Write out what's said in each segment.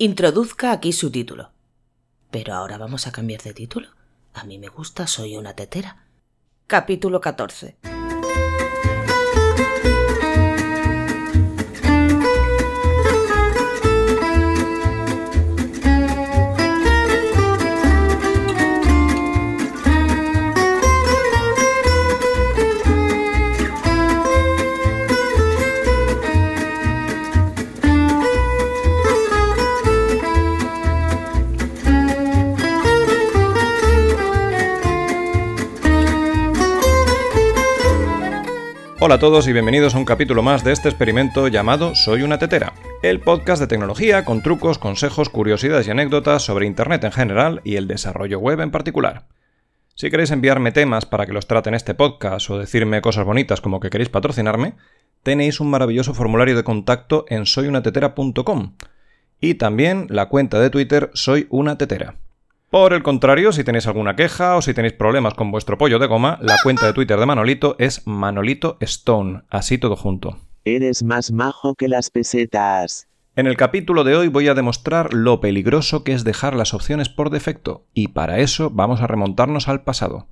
introduzca aquí su título. Pero ahora vamos a cambiar de título. A mí me gusta Soy una tetera. Capítulo 14. Hola a todos y bienvenidos a un capítulo más de este experimento llamado Soy una tetera, el podcast de tecnología con trucos, consejos, curiosidades y anécdotas sobre Internet en general y el desarrollo web en particular. Si queréis enviarme temas para que los trate en este podcast o decirme cosas bonitas como que queréis patrocinarme, tenéis un maravilloso formulario de contacto en soyunatetera.com y también la cuenta de Twitter Soy una tetera. Por el contrario, si tenéis alguna queja o si tenéis problemas con vuestro pollo de goma, la cuenta de Twitter de Manolito es Manolito Stone, así todo junto. Eres más majo que las pesetas. En el capítulo de hoy voy a demostrar lo peligroso que es dejar las opciones por defecto, y para eso vamos a remontarnos al pasado,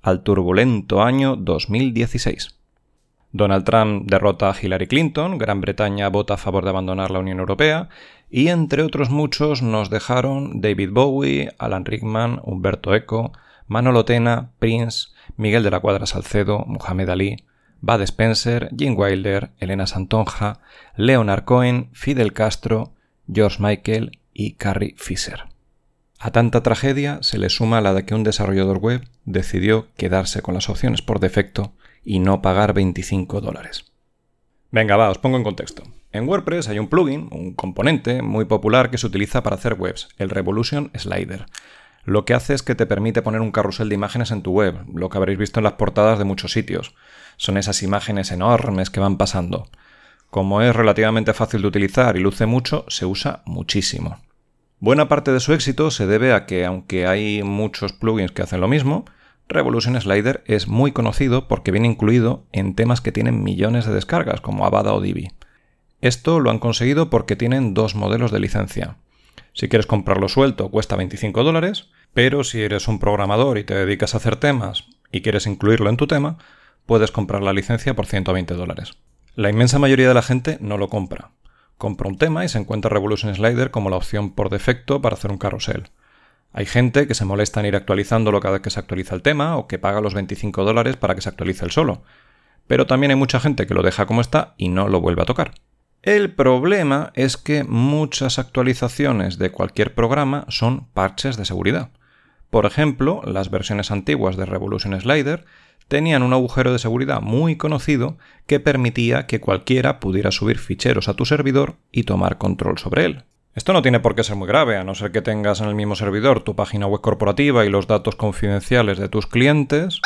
al turbulento año 2016. Donald Trump derrota a Hillary Clinton, Gran Bretaña vota a favor de abandonar la Unión Europea y entre otros muchos nos dejaron David Bowie, Alan Rickman, Humberto Eco, Manolo Tena, Prince, Miguel de la Cuadra Salcedo, Muhammad Ali, Bud Spencer, Jim Wilder, Elena Santonja, Leonard Cohen, Fidel Castro, George Michael y Carrie Fisher. A tanta tragedia se le suma la de que un desarrollador web decidió quedarse con las opciones por defecto y no pagar 25 dólares. Venga, va, os pongo en contexto. En WordPress hay un plugin, un componente muy popular que se utiliza para hacer webs, el Revolution Slider. Lo que hace es que te permite poner un carrusel de imágenes en tu web, lo que habréis visto en las portadas de muchos sitios. Son esas imágenes enormes que van pasando. Como es relativamente fácil de utilizar y luce mucho, se usa muchísimo. Buena parte de su éxito se debe a que, aunque hay muchos plugins que hacen lo mismo, Revolution Slider es muy conocido porque viene incluido en temas que tienen millones de descargas, como Avada o Divi. Esto lo han conseguido porque tienen dos modelos de licencia. Si quieres comprarlo suelto cuesta 25 dólares, pero si eres un programador y te dedicas a hacer temas y quieres incluirlo en tu tema, puedes comprar la licencia por 120 dólares. La inmensa mayoría de la gente no lo compra. Compra un tema y se encuentra Revolution Slider como la opción por defecto para hacer un carrusel. Hay gente que se molesta en ir actualizándolo cada vez que se actualiza el tema o que paga los 25 dólares para que se actualice el solo. Pero también hay mucha gente que lo deja como está y no lo vuelve a tocar. El problema es que muchas actualizaciones de cualquier programa son parches de seguridad. Por ejemplo, las versiones antiguas de Revolution Slider tenían un agujero de seguridad muy conocido que permitía que cualquiera pudiera subir ficheros a tu servidor y tomar control sobre él. Esto no tiene por qué ser muy grave, a no ser que tengas en el mismo servidor tu página web corporativa y los datos confidenciales de tus clientes,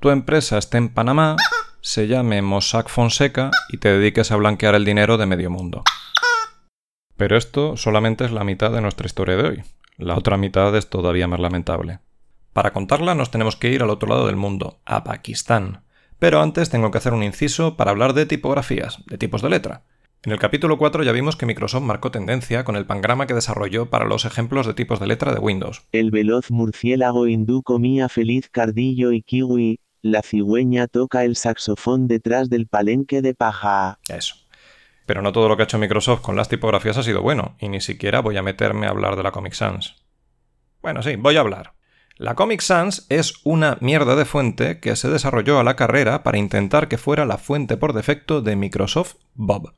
tu empresa esté en Panamá se llame Mossack Fonseca y te dediques a blanquear el dinero de medio mundo. Pero esto solamente es la mitad de nuestra historia de hoy. La otra mitad es todavía más lamentable. Para contarla nos tenemos que ir al otro lado del mundo, a Pakistán. Pero antes tengo que hacer un inciso para hablar de tipografías, de tipos de letra. En el capítulo 4 ya vimos que Microsoft marcó tendencia con el pangrama que desarrolló para los ejemplos de tipos de letra de Windows. El veloz murciélago hindú comía feliz cardillo y kiwi, la cigüeña toca el saxofón detrás del palenque de paja. Eso. Pero no todo lo que ha hecho Microsoft con las tipografías ha sido bueno, y ni siquiera voy a meterme a hablar de la Comic Sans. Bueno, sí, voy a hablar. La Comic Sans es una mierda de fuente que se desarrolló a la carrera para intentar que fuera la fuente por defecto de Microsoft Bob.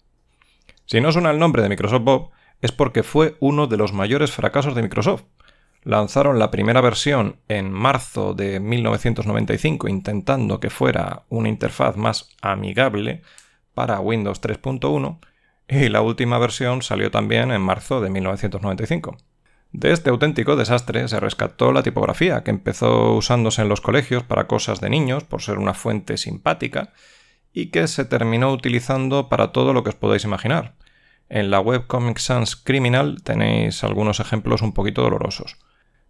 Si no suena el nombre de Microsoft Bob, es porque fue uno de los mayores fracasos de Microsoft, lanzaron la primera versión en marzo de 1995 intentando que fuera una interfaz más amigable para Windows 3.1 y la última versión salió también en marzo de 1995. De este auténtico desastre se rescató la tipografía, que empezó usándose en los colegios para cosas de niños por ser una fuente simpática y que se terminó utilizando para todo lo que os podáis imaginar. En la web Comic Sans Criminal tenéis algunos ejemplos un poquito dolorosos.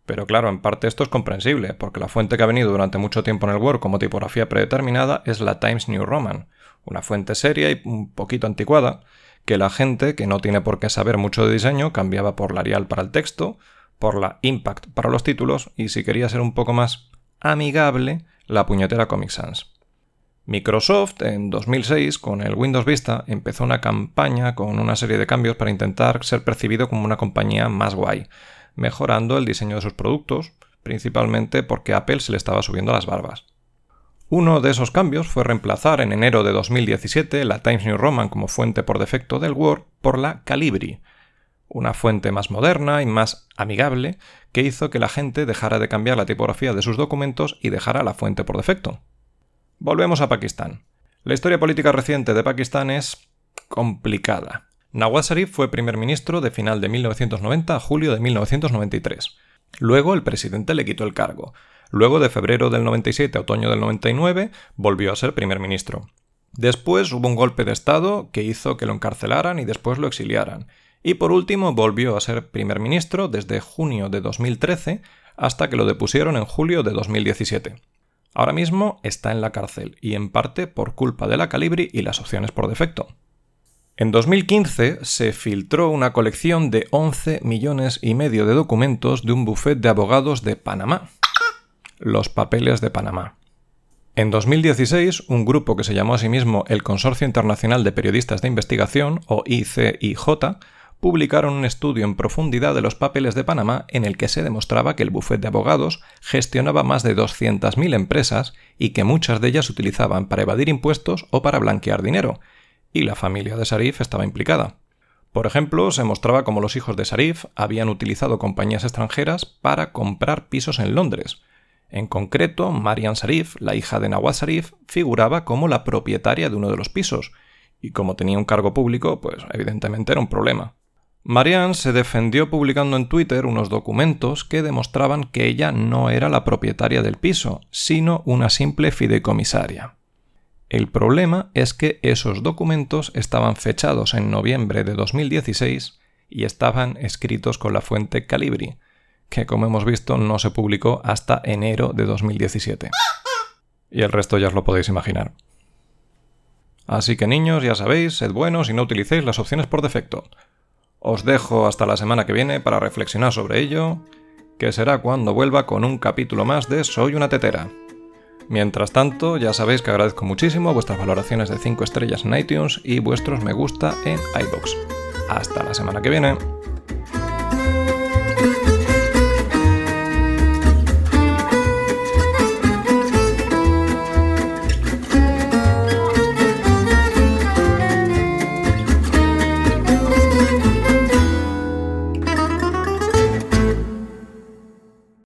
Pero claro, en parte esto es comprensible, porque la fuente que ha venido durante mucho tiempo en el Word como tipografía predeterminada es la Times New Roman, una fuente seria y un poquito anticuada, que la gente que no tiene por qué saber mucho de diseño cambiaba por la Arial para el texto, por la Impact para los títulos y si quería ser un poco más amigable, la puñetera Comic Sans. Microsoft en 2006 con el Windows Vista empezó una campaña con una serie de cambios para intentar ser percibido como una compañía más guay, mejorando el diseño de sus productos, principalmente porque Apple se le estaba subiendo las barbas. Uno de esos cambios fue reemplazar en enero de 2017 la Times New Roman como fuente por defecto del Word por la Calibri, una fuente más moderna y más amigable que hizo que la gente dejara de cambiar la tipografía de sus documentos y dejara la fuente por defecto. Volvemos a Pakistán. La historia política reciente de Pakistán es complicada. Nawaz Sharif fue primer ministro de final de 1990 a julio de 1993. Luego el presidente le quitó el cargo, Luego, de febrero del 97 a otoño del 99, volvió a ser primer ministro. Después hubo un golpe de Estado que hizo que lo encarcelaran y después lo exiliaran. Y por último volvió a ser primer ministro desde junio de 2013 hasta que lo depusieron en julio de 2017. Ahora mismo está en la cárcel y en parte por culpa de la Calibri y las opciones por defecto. En 2015 se filtró una colección de 11 millones y medio de documentos de un bufet de abogados de Panamá los papeles de Panamá. En 2016, un grupo que se llamó a sí mismo el Consorcio Internacional de Periodistas de Investigación, o ICIJ, publicaron un estudio en profundidad de los papeles de Panamá en el que se demostraba que el bufete de abogados gestionaba más de 200.000 empresas y que muchas de ellas utilizaban para evadir impuestos o para blanquear dinero, y la familia de Sarif estaba implicada. Por ejemplo, se mostraba cómo los hijos de Sarif habían utilizado compañías extranjeras para comprar pisos en Londres, en concreto, Marian Sarif, la hija de Nawaz Sarif, figuraba como la propietaria de uno de los pisos, y como tenía un cargo público, pues evidentemente era un problema. Marianne se defendió publicando en Twitter unos documentos que demostraban que ella no era la propietaria del piso, sino una simple fideicomisaria. El problema es que esos documentos estaban fechados en noviembre de 2016 y estaban escritos con la fuente Calibri, que como hemos visto no se publicó hasta enero de 2017. Y el resto ya os lo podéis imaginar. Así que niños, ya sabéis, sed buenos y no utilicéis las opciones por defecto. Os dejo hasta la semana que viene para reflexionar sobre ello, que será cuando vuelva con un capítulo más de Soy una tetera. Mientras tanto, ya sabéis que agradezco muchísimo vuestras valoraciones de 5 estrellas en iTunes y vuestros me gusta en iBox. Hasta la semana que viene.